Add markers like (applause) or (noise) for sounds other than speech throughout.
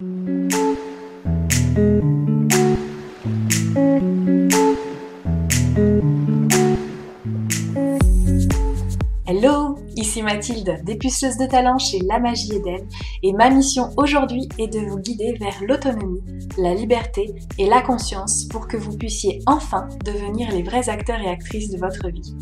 Hello, ici Mathilde, dépuceuse de talent chez La Magie Eden, et ma mission aujourd'hui est de vous guider vers l'autonomie, la liberté et la conscience pour que vous puissiez enfin devenir les vrais acteurs et actrices de votre vie.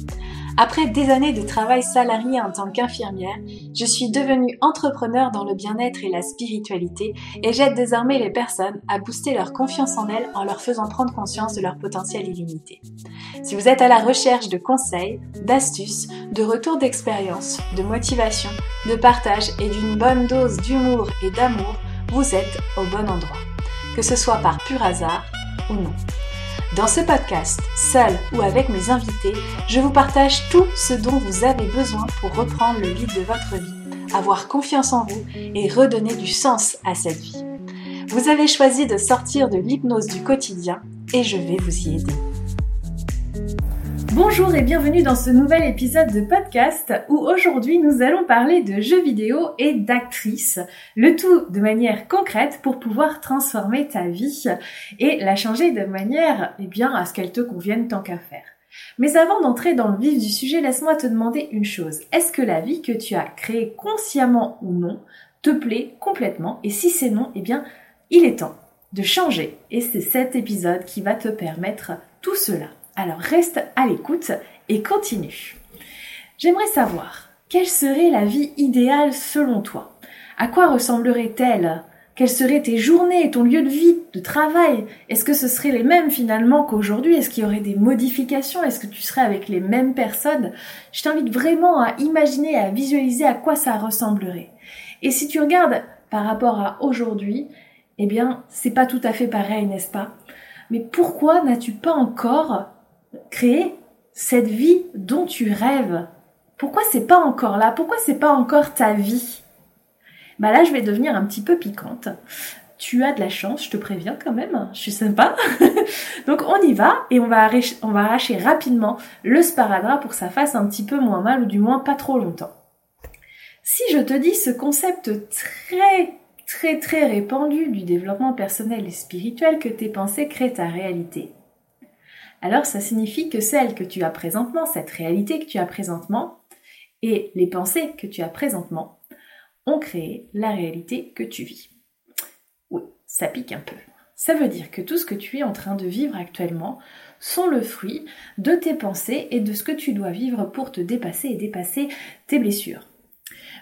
Après des années de travail salarié en tant qu'infirmière, je suis devenue entrepreneur dans le bien-être et la spiritualité et j'aide désormais les personnes à booster leur confiance en elles en leur faisant prendre conscience de leur potentiel illimité. Si vous êtes à la recherche de conseils, d'astuces, de retours d'expérience, de motivation, de partage et d'une bonne dose d'humour et d'amour, vous êtes au bon endroit. Que ce soit par pur hasard ou non. Dans ce podcast, seul ou avec mes invités, je vous partage tout ce dont vous avez besoin pour reprendre le lead de votre vie, avoir confiance en vous et redonner du sens à cette vie. Vous avez choisi de sortir de l'hypnose du quotidien et je vais vous y aider. Bonjour et bienvenue dans ce nouvel épisode de podcast où aujourd'hui nous allons parler de jeux vidéo et d'actrices. Le tout de manière concrète pour pouvoir transformer ta vie et la changer de manière eh bien, à ce qu'elle te convienne tant qu'à faire. Mais avant d'entrer dans le vif du sujet, laisse-moi te demander une chose. Est-ce que la vie que tu as créée consciemment ou non te plaît complètement? Et si c'est non, eh bien, il est temps de changer. Et c'est cet épisode qui va te permettre tout cela. Alors reste à l'écoute et continue. J'aimerais savoir, quelle serait la vie idéale selon toi? À quoi ressemblerait-elle Quelles seraient tes journées, ton lieu de vie, de travail? Est-ce que ce serait les mêmes finalement qu'aujourd'hui? Est-ce qu'il y aurait des modifications? Est-ce que tu serais avec les mêmes personnes? Je t'invite vraiment à imaginer, à visualiser à quoi ça ressemblerait. Et si tu regardes par rapport à aujourd'hui, eh bien, c'est pas tout à fait pareil, n'est-ce pas? Mais pourquoi n'as-tu pas encore créer cette vie dont tu rêves. Pourquoi c'est pas encore là? Pourquoi c'est pas encore ta vie? Bah là, je vais devenir un petit peu piquante. Tu as de la chance, je te préviens quand même, je suis sympa. (laughs) Donc on y va et on va, arracher, on va arracher rapidement le sparadrap pour que ça fasse un petit peu moins mal ou du moins pas trop longtemps. Si je te dis ce concept très très très répandu du développement personnel et spirituel que tes pensées créent ta réalité, alors ça signifie que celle que tu as présentement, cette réalité que tu as présentement, et les pensées que tu as présentement, ont créé la réalité que tu vis. Oui, ça pique un peu. Ça veut dire que tout ce que tu es en train de vivre actuellement sont le fruit de tes pensées et de ce que tu dois vivre pour te dépasser et dépasser tes blessures.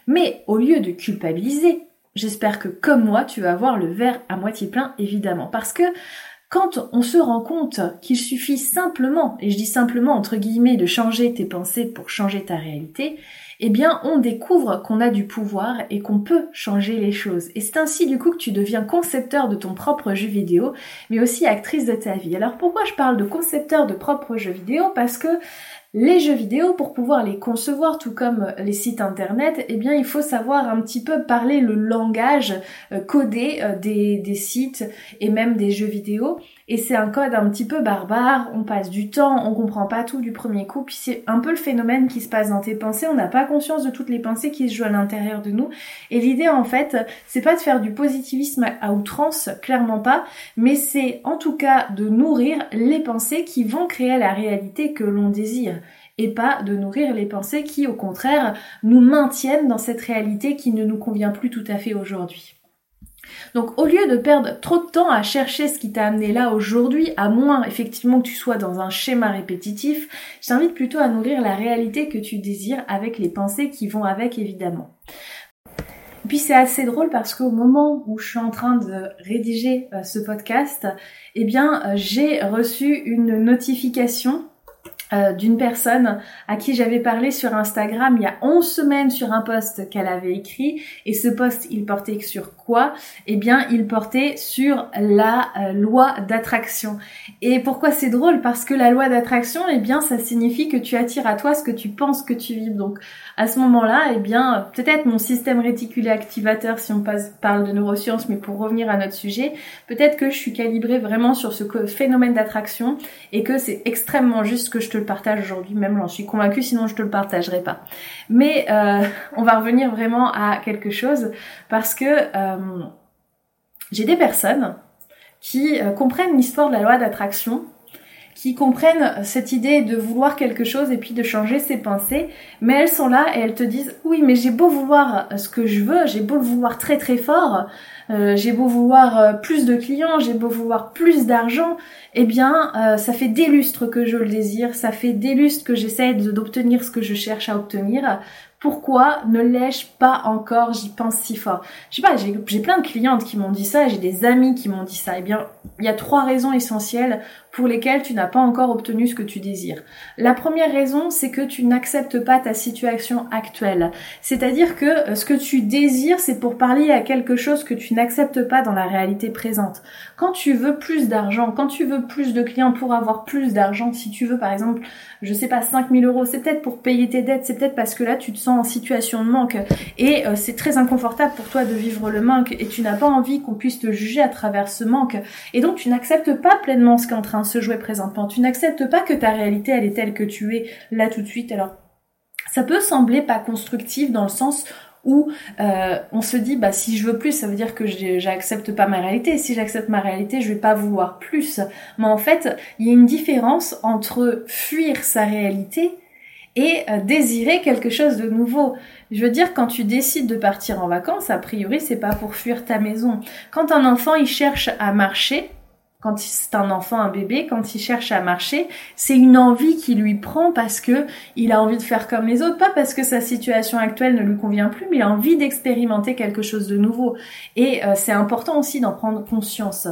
Mais au lieu de culpabiliser, j'espère que comme moi, tu vas voir le verre à moitié plein, évidemment. Parce que quand on se rend compte qu'il suffit simplement, et je dis simplement entre guillemets, de changer tes pensées pour changer ta réalité, eh bien on découvre qu'on a du pouvoir et qu'on peut changer les choses. Et c'est ainsi du coup que tu deviens concepteur de ton propre jeu vidéo, mais aussi actrice de ta vie. Alors pourquoi je parle de concepteur de propre jeu vidéo? Parce que les jeux vidéo, pour pouvoir les concevoir, tout comme les sites internet, eh bien, il faut savoir un petit peu parler le langage euh, codé euh, des, des sites et même des jeux vidéo. Et c'est un code un petit peu barbare, on passe du temps, on comprend pas tout du premier coup, puis c'est un peu le phénomène qui se passe dans tes pensées, on n'a pas conscience de toutes les pensées qui se jouent à l'intérieur de nous. Et l'idée en fait, c'est pas de faire du positivisme à outrance, clairement pas, mais c'est en tout cas de nourrir les pensées qui vont créer la réalité que l'on désire et pas de nourrir les pensées qui, au contraire, nous maintiennent dans cette réalité qui ne nous convient plus tout à fait aujourd'hui. Donc au lieu de perdre trop de temps à chercher ce qui t'a amené là aujourd'hui, à moins effectivement que tu sois dans un schéma répétitif, je t'invite plutôt à nourrir la réalité que tu désires avec les pensées qui vont avec évidemment. Puis c'est assez drôle parce qu'au moment où je suis en train de rédiger euh, ce podcast, eh bien euh, j'ai reçu une notification euh, d'une personne à qui j'avais parlé sur Instagram il y a 11 semaines sur un post qu'elle avait écrit et ce post il portait sur quoi? Eh bien il portait sur la euh, loi d'attraction. Et pourquoi c'est drôle? Parce que la loi d'attraction eh bien ça signifie que tu attires à toi ce que tu penses que tu vis. Donc à ce moment-là eh bien peut-être mon système réticulé activateur si on passe, parle de neurosciences mais pour revenir à notre sujet peut-être que je suis calibrée vraiment sur ce phénomène d'attraction et que c'est extrêmement juste que je te le partage aujourd'hui, même j'en suis convaincue, sinon je te le partagerai pas. Mais euh, (laughs) on va revenir vraiment à quelque chose parce que euh, j'ai des personnes qui euh, comprennent l'histoire de la loi d'attraction, qui comprennent cette idée de vouloir quelque chose et puis de changer ses pensées, mais elles sont là et elles te disent oui mais j'ai beau vouloir ce que je veux, j'ai beau le vouloir très très fort, euh, j'ai beau vouloir euh, plus de clients, j'ai beau vouloir plus d'argent, eh bien euh, ça fait des lustres que je le désire, ça fait des lustres que j'essaie d'obtenir ce que je cherche à obtenir pourquoi ne l'ai-je pas encore? J'y pense si fort. Je sais pas, j'ai plein de clientes qui m'ont dit ça, j'ai des amis qui m'ont dit ça. Eh bien, il y a trois raisons essentielles pour lesquelles tu n'as pas encore obtenu ce que tu désires. La première raison, c'est que tu n'acceptes pas ta situation actuelle. C'est-à-dire que euh, ce que tu désires, c'est pour parler à quelque chose que tu n'acceptes pas dans la réalité présente. Quand tu veux plus d'argent, quand tu veux plus de clients pour avoir plus d'argent, si tu veux par exemple, je sais pas, 5000 euros, c'est peut-être pour payer tes dettes, c'est peut-être parce que là tu te sens en situation de manque et euh, c'est très inconfortable pour toi de vivre le manque et tu n'as pas envie qu'on puisse te juger à travers ce manque et donc tu n'acceptes pas pleinement ce qui est en train se jouer présentement. Tu n'acceptes pas que ta réalité elle est telle que tu es là tout de suite. Alors ça peut sembler pas constructif dans le sens où euh, on se dit bah si je veux plus ça veut dire que j'accepte pas ma réalité si j'accepte ma réalité je vais pas vouloir plus mais en fait il y a une différence entre fuir sa réalité et euh, désirer quelque chose de nouveau. Je veux dire, quand tu décides de partir en vacances, a priori, c'est pas pour fuir ta maison. Quand un enfant, il cherche à marcher, quand c'est un enfant, un bébé, quand il cherche à marcher, c'est une envie qui lui prend parce que il a envie de faire comme les autres, pas parce que sa situation actuelle ne lui convient plus, mais il a envie d'expérimenter quelque chose de nouveau. Et euh, c'est important aussi d'en prendre conscience.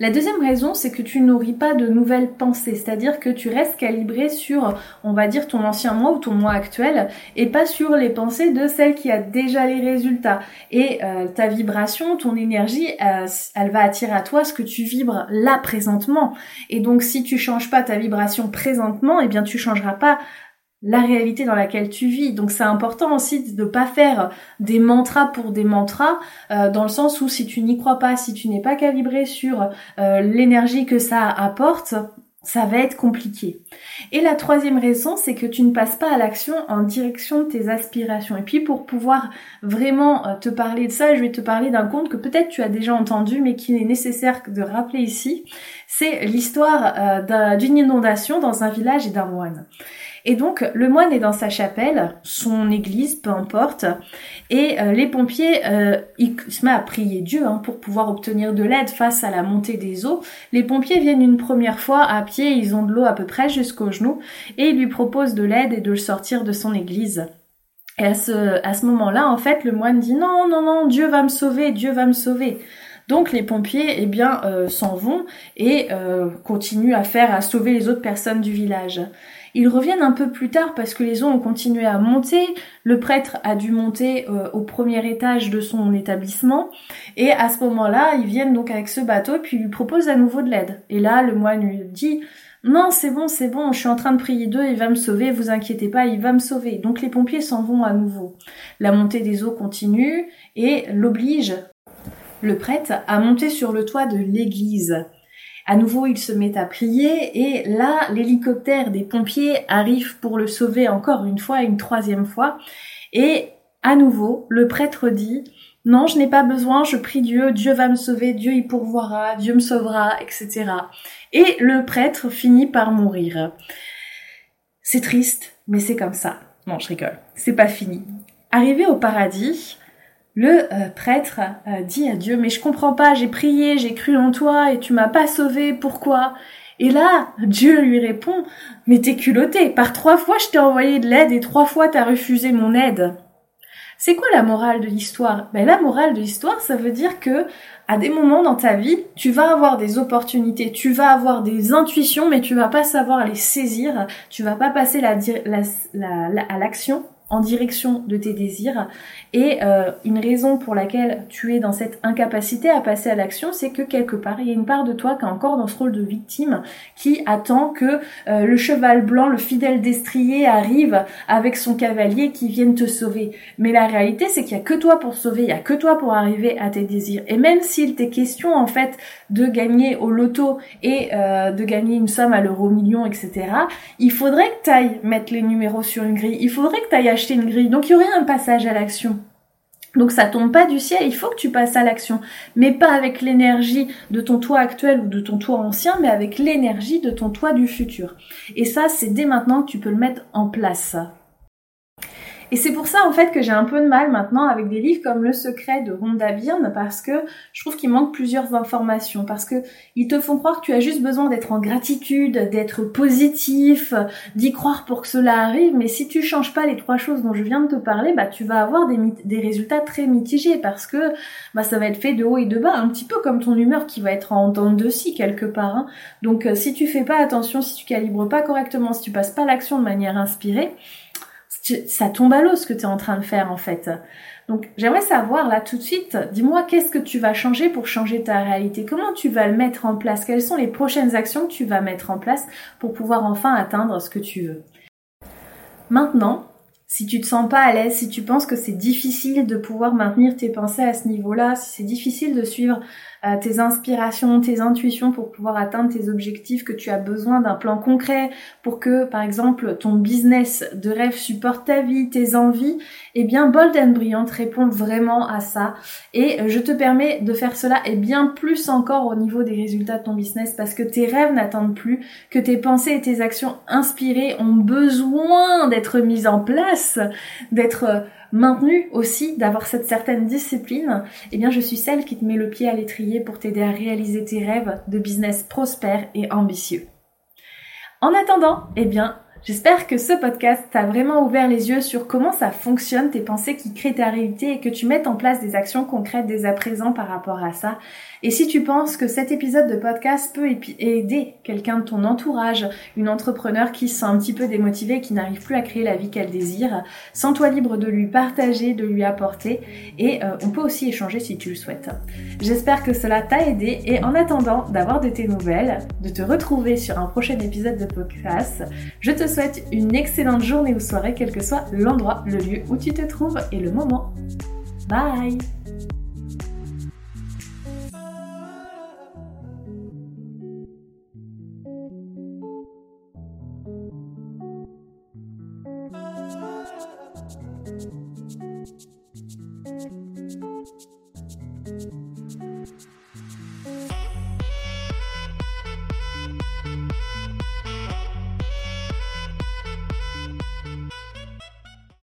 La deuxième raison, c'est que tu nourris pas de nouvelles pensées, c'est-à-dire que tu restes calibré sur, on va dire, ton ancien moi ou ton moi actuel, et pas sur les pensées de celle qui a déjà les résultats. Et euh, ta vibration, ton énergie, euh, elle va attirer à toi ce que tu vibres là présentement. Et donc, si tu changes pas ta vibration présentement, eh bien, tu changeras pas la réalité dans laquelle tu vis. Donc c'est important aussi de ne pas faire des mantras pour des mantras, euh, dans le sens où si tu n'y crois pas, si tu n'es pas calibré sur euh, l'énergie que ça apporte, ça va être compliqué. Et la troisième raison, c'est que tu ne passes pas à l'action en direction de tes aspirations. Et puis pour pouvoir vraiment euh, te parler de ça, je vais te parler d'un conte que peut-être tu as déjà entendu, mais qui est nécessaire de rappeler ici. C'est l'histoire d'une inondation dans un village et d'un moine. Et donc le moine est dans sa chapelle, son église, peu importe, et euh, les pompiers, euh, il se met à prier Dieu hein, pour pouvoir obtenir de l'aide face à la montée des eaux. Les pompiers viennent une première fois à pied, ils ont de l'eau à peu près jusqu'aux genoux, et ils lui proposent de l'aide et de le sortir de son église. Et à ce, moment-là, en fait, le moine dit non, non, non, Dieu va me sauver, Dieu va me sauver. Donc les pompiers, eh bien, euh, s'en vont et continuent à faire, à sauver les autres personnes du village. Ils reviennent un peu plus tard parce que les eaux ont continué à monter. Le prêtre a dû monter euh, au premier étage de son établissement. Et à ce moment-là, ils viennent donc avec ce bateau et puis lui proposent à nouveau de l'aide. Et là, le moine lui dit non, c'est bon, c'est bon, je suis en train de prier d'eux, il va me sauver, vous inquiétez pas, il va me sauver. Donc les pompiers s'en vont à nouveau. La montée des eaux continue et l'oblige le prêtre à monter sur le toit de l'église. À nouveau, il se met à prier et là, l'hélicoptère des pompiers arrive pour le sauver encore une fois, une troisième fois. Et à nouveau, le prêtre dit, non, je n'ai pas besoin, je prie Dieu, Dieu va me sauver, Dieu y pourvoira, Dieu me sauvera, etc. Et le prêtre finit par mourir. C'est triste, mais c'est comme ça. Non, je rigole. C'est pas fini. Arrivé au paradis, le euh, prêtre euh, dit à Dieu, mais je comprends pas, j'ai prié, j'ai cru en toi et tu m'as pas sauvé, pourquoi? Et là, Dieu lui répond, mais t'es culotté, par trois fois je t'ai envoyé de l'aide et trois fois t'as refusé mon aide. C'est quoi la morale de l'histoire? Ben la morale de l'histoire, ça veut dire que à des moments dans ta vie, tu vas avoir des opportunités, tu vas avoir des intuitions, mais tu vas pas savoir les saisir, tu vas pas passer la, la, à l'action direction de tes désirs. Et euh, une raison pour laquelle tu es dans cette incapacité à passer à l'action, c'est que quelque part, il y a une part de toi qui est encore dans ce rôle de victime, qui attend que euh, le cheval blanc, le fidèle destrier arrive avec son cavalier qui vienne te sauver. Mais la réalité, c'est qu'il y a que toi pour sauver, il y a que toi pour arriver à tes désirs. Et même s'il t'est question, en fait, de gagner au loto et euh, de gagner une somme à l'euro million, etc., il faudrait que tu ailles mettre les numéros sur une grille. Il faudrait que tu ailles acheter une grille. Donc il y aurait un passage à l'action. Donc ça tombe pas du ciel, il faut que tu passes à l'action, mais pas avec l'énergie de ton toi actuel ou de ton toi ancien, mais avec l'énergie de ton toi du futur. Et ça, c'est dès maintenant que tu peux le mettre en place. Et c'est pour ça en fait que j'ai un peu de mal maintenant avec des livres comme Le Secret de Rhonda Byrne parce que je trouve qu'il manque plusieurs informations parce que ils te font croire que tu as juste besoin d'être en gratitude, d'être positif, d'y croire pour que cela arrive. Mais si tu changes pas les trois choses dont je viens de te parler, bah tu vas avoir des, résultats très mitigés parce que bah ça va être fait de haut et de bas, un petit peu comme ton humeur qui va être en dents de scie quelque part. Hein. Donc euh, si tu fais pas attention, si tu calibres pas correctement, si tu passes pas l'action de manière inspirée, ça tombe à l'eau ce que tu es en train de faire en fait. Donc j'aimerais savoir là tout de suite, dis-moi qu'est-ce que tu vas changer pour changer ta réalité? Comment tu vas le mettre en place? Quelles sont les prochaines actions que tu vas mettre en place pour pouvoir enfin atteindre ce que tu veux? Maintenant, si tu te sens pas à l'aise, si tu penses que c'est difficile de pouvoir maintenir tes pensées à ce niveau-là, si c'est difficile de suivre euh, tes inspirations, tes intuitions pour pouvoir atteindre tes objectifs, que tu as besoin d'un plan concret pour que, par exemple, ton business de rêve supporte ta vie, tes envies, eh bien, Bold and Brilliant répond vraiment à ça. Et je te permets de faire cela et bien plus encore au niveau des résultats de ton business parce que tes rêves n'attendent plus, que tes pensées et tes actions inspirées ont besoin d'être mises en place, d'être maintenu aussi d'avoir cette certaine discipline, eh bien je suis celle qui te met le pied à l'étrier pour t'aider à réaliser tes rêves de business prospères et ambitieux. En attendant, eh bien, J'espère que ce podcast t'a vraiment ouvert les yeux sur comment ça fonctionne, tes pensées qui créent ta réalité et que tu mettes en place des actions concrètes dès à présent par rapport à ça. Et si tu penses que cet épisode de podcast peut aider quelqu'un de ton entourage, une entrepreneur qui se sent un petit peu démotivée, qui n'arrive plus à créer la vie qu'elle désire, sens-toi libre de lui partager, de lui apporter et euh, on peut aussi échanger si tu le souhaites. J'espère que cela t'a aidé et en attendant d'avoir de tes nouvelles, de te retrouver sur un prochain épisode de podcast, je te souhaite une excellente journée ou soirée, quel que soit l'endroit, le lieu où tu te trouves et le moment. Bye